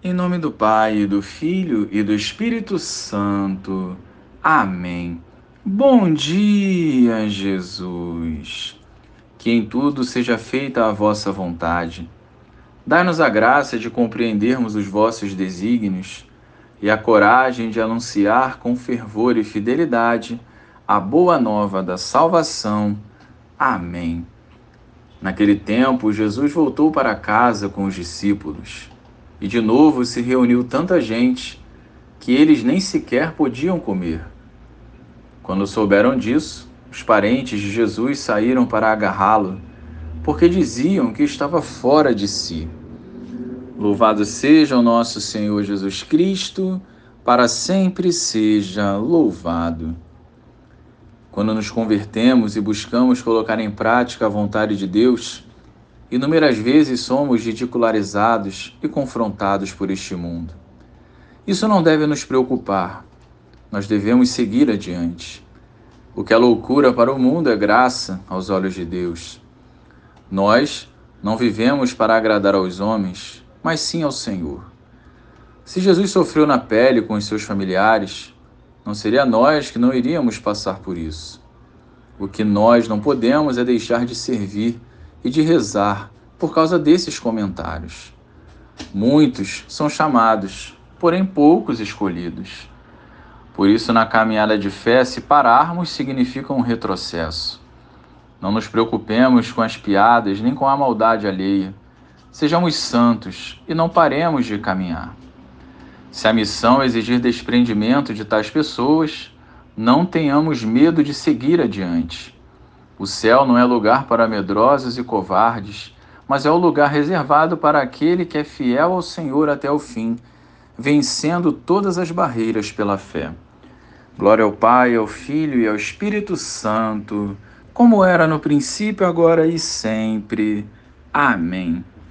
Em nome do Pai, do Filho e do Espírito Santo. Amém. Bom dia, Jesus. Que em tudo seja feita a vossa vontade. Dai-nos a graça de compreendermos os vossos desígnios e a coragem de anunciar com fervor e fidelidade a boa nova da salvação. Amém. Naquele tempo, Jesus voltou para casa com os discípulos e de novo se reuniu tanta gente que eles nem sequer podiam comer. Quando souberam disso, os parentes de Jesus saíram para agarrá-lo, porque diziam que estava fora de si. Louvado seja o nosso Senhor Jesus Cristo, para sempre seja louvado. Quando nos convertemos e buscamos colocar em prática a vontade de Deus, Inúmeras vezes somos ridicularizados e confrontados por este mundo. Isso não deve nos preocupar. Nós devemos seguir adiante. O que é loucura para o mundo é graça aos olhos de Deus. Nós não vivemos para agradar aos homens, mas sim ao Senhor. Se Jesus sofreu na pele com os seus familiares, não seria nós que não iríamos passar por isso. O que nós não podemos é deixar de servir e de rezar por causa desses comentários. Muitos são chamados, porém poucos escolhidos. Por isso, na caminhada de fé, se pararmos significa um retrocesso. Não nos preocupemos com as piadas nem com a maldade alheia. Sejamos santos e não paremos de caminhar. Se a missão exigir desprendimento de tais pessoas, não tenhamos medo de seguir adiante o céu não é lugar para medrosos e covardes, mas é o lugar reservado para aquele que é fiel ao Senhor até o fim, vencendo todas as barreiras pela fé. Glória ao Pai, ao Filho e ao Espírito Santo, como era no princípio, agora e sempre. Amém.